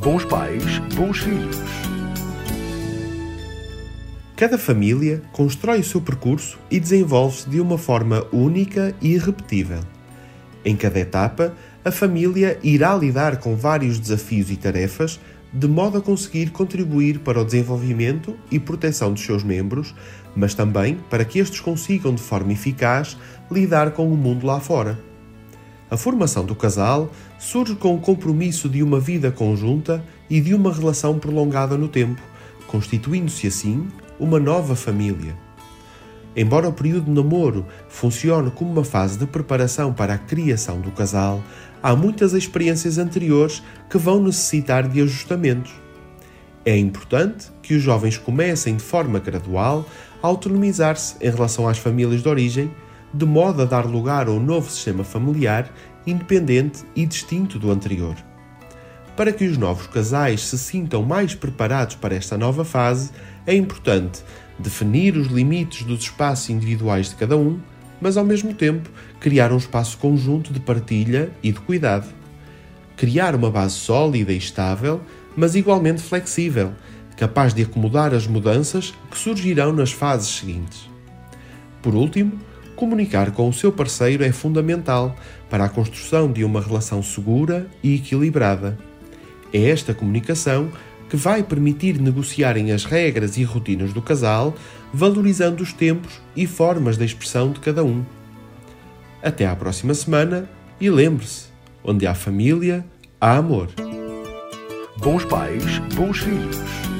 Bons pais, bons filhos. Cada família constrói o seu percurso e desenvolve-se de uma forma única e irrepetível. Em cada etapa, a família irá lidar com vários desafios e tarefas de modo a conseguir contribuir para o desenvolvimento e proteção dos seus membros, mas também para que estes consigam de forma eficaz lidar com o mundo lá fora. A formação do casal surge com o compromisso de uma vida conjunta e de uma relação prolongada no tempo, constituindo-se assim uma nova família. Embora o período de namoro funcione como uma fase de preparação para a criação do casal, há muitas experiências anteriores que vão necessitar de ajustamentos. É importante que os jovens comecem de forma gradual a autonomizar-se em relação às famílias de origem de modo a dar lugar a um novo sistema familiar independente e distinto do anterior. Para que os novos casais se sintam mais preparados para esta nova fase, é importante definir os limites dos espaços individuais de cada um, mas ao mesmo tempo criar um espaço conjunto de partilha e de cuidado. Criar uma base sólida e estável, mas igualmente flexível, capaz de acomodar as mudanças que surgirão nas fases seguintes. Por último, comunicar com o seu parceiro é fundamental para a construção de uma relação segura e equilibrada. É esta comunicação que vai permitir negociarem as regras e rotinas do casal, valorizando os tempos e formas de expressão de cada um. Até à próxima semana e lembre-se: onde há família, há amor. Bons pais, bons filhos.